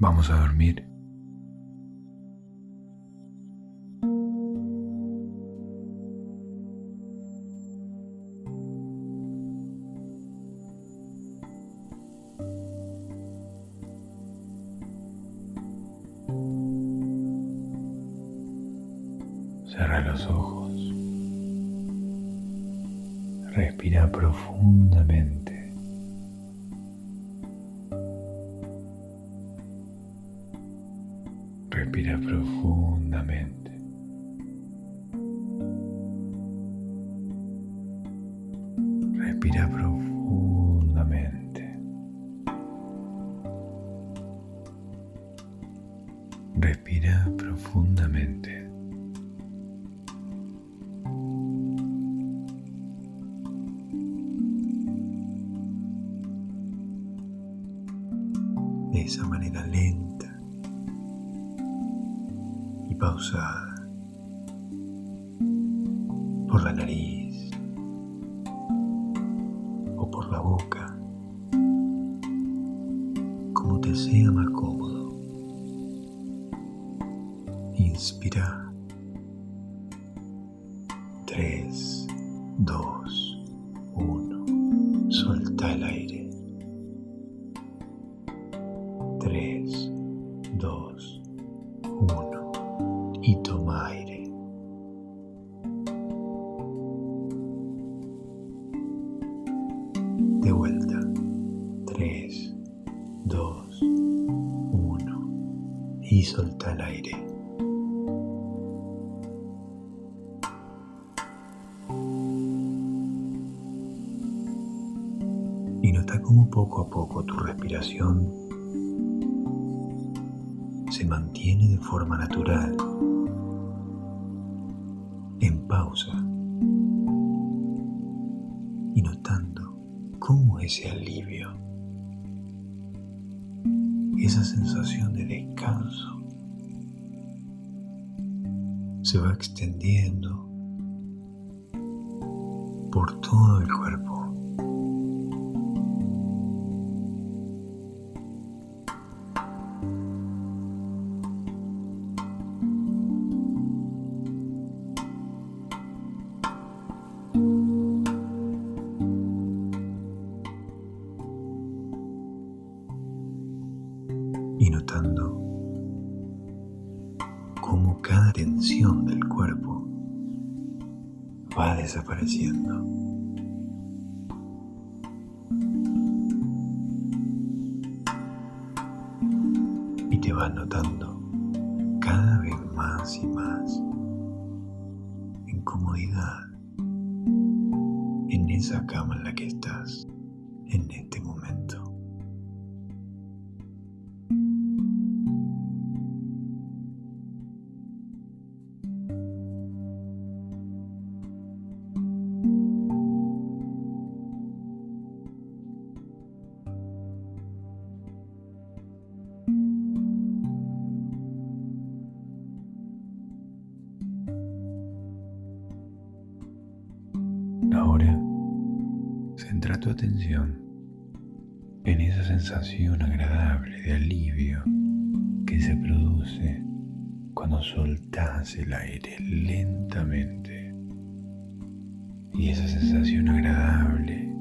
Vamos a dormir. Cierra los ojos. Respira profundamente. Y nota cómo poco a poco tu respiración se mantiene de forma natural, en pausa, y notando cómo ese alivio, esa sensación de descanso, se va extendiendo por todo el cuerpo. Sensación agradable de alivio que se produce cuando soltás el aire lentamente. Y esa sensación agradable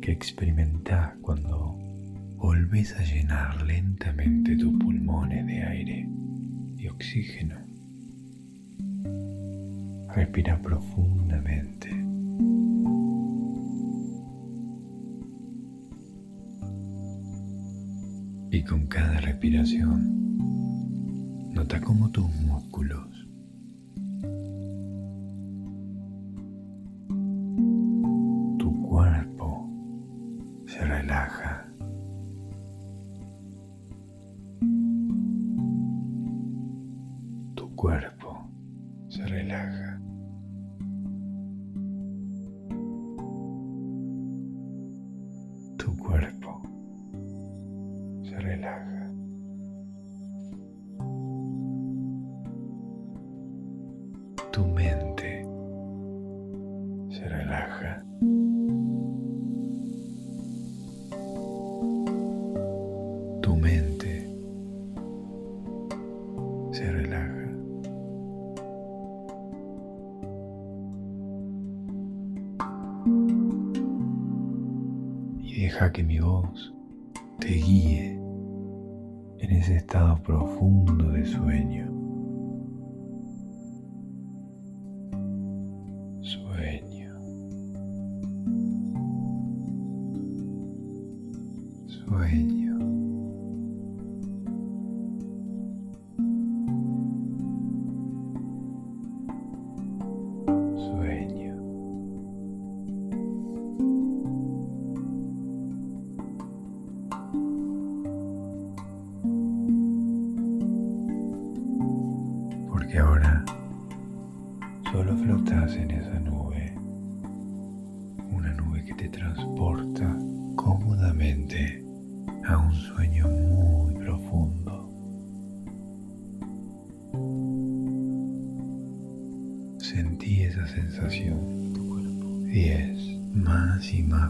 que experimentás cuando volvés a llenar lentamente tus pulmones de aire y oxígeno. Respira profundamente. Y con cada respiración, nota cómo tus músculos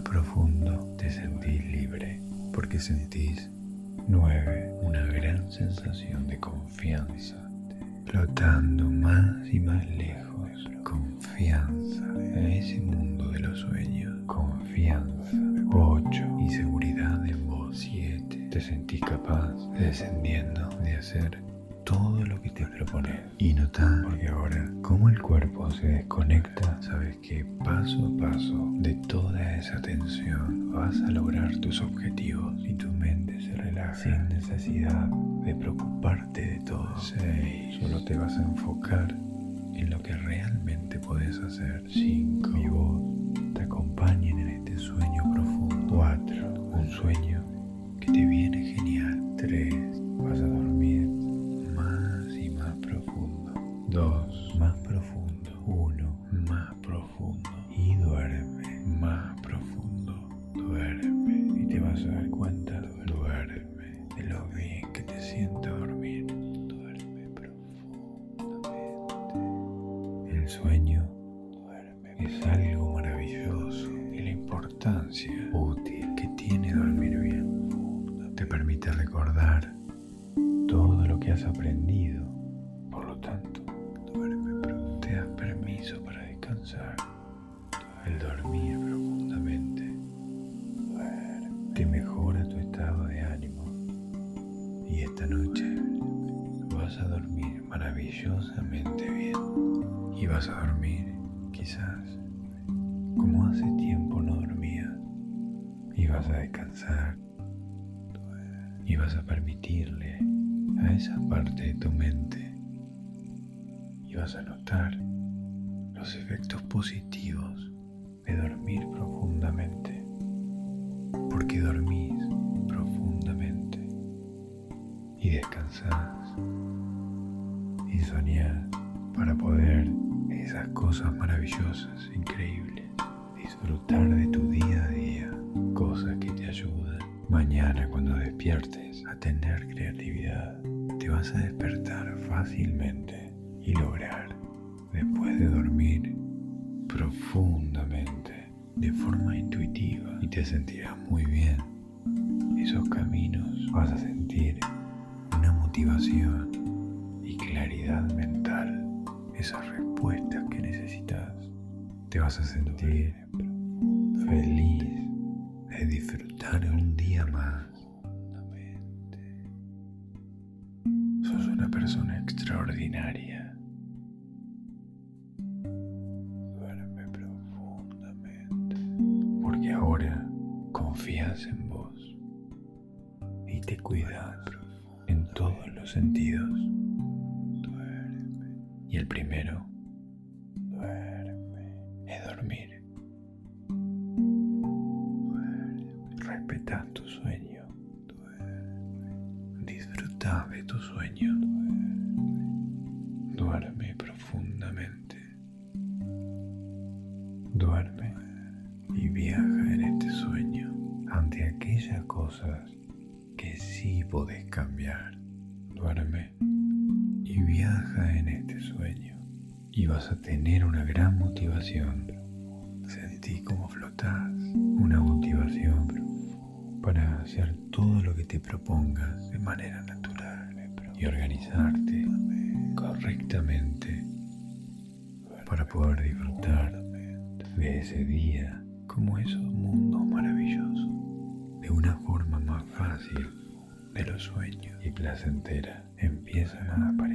profundo, te sentís libre, porque sentís nueve, una gran sensación de confianza, flotando más y más lejos, confianza a ese mundo de los sueños, confianza, ocho, y seguridad en vos, siete, te sentís capaz, descendiendo, de hacer todo lo que te propones. Y notá, porque en lo que realmente puedes hacer. 5 has aprendido. Por lo tanto, te das permiso para descansar. El dormir profundamente te mejora tu estado de ánimo. Y esta noche vas a dormir maravillosamente bien. Y vas a dormir quizás como hace tiempo no dormías. Y vas a descansar y vas a permitirle a esa parte de tu mente y vas a notar los efectos positivos de dormir profundamente, porque dormís profundamente y descansás y soñás para poder esas cosas maravillosas, increíbles, disfrutar de vas a despertar fácilmente y lograr, después de dormir profundamente, de forma intuitiva, y te sentirás muy bien. Esos caminos vas a sentir una motivación y claridad mental, esas respuestas que necesitas. Te vas a sentir persona extraordinaria. Duerme profundamente. Porque ahora confías en vos y te cuidas en todos los sentidos. Y el primero es dormir. Respetá tu sueño. Disfruta de tu sueño. Duerme profundamente. Duerme y viaja en este sueño ante aquellas cosas que sí podés cambiar. Duerme y viaja en este sueño y vas a tener una gran motivación. Sentí como flotás, una motivación para hacer todo lo que te propongas de manera natural y organizarte poder disfrutar de ese día como esos mundos maravillosos de una forma más fácil de los sueños y placentera empiezan a aparecer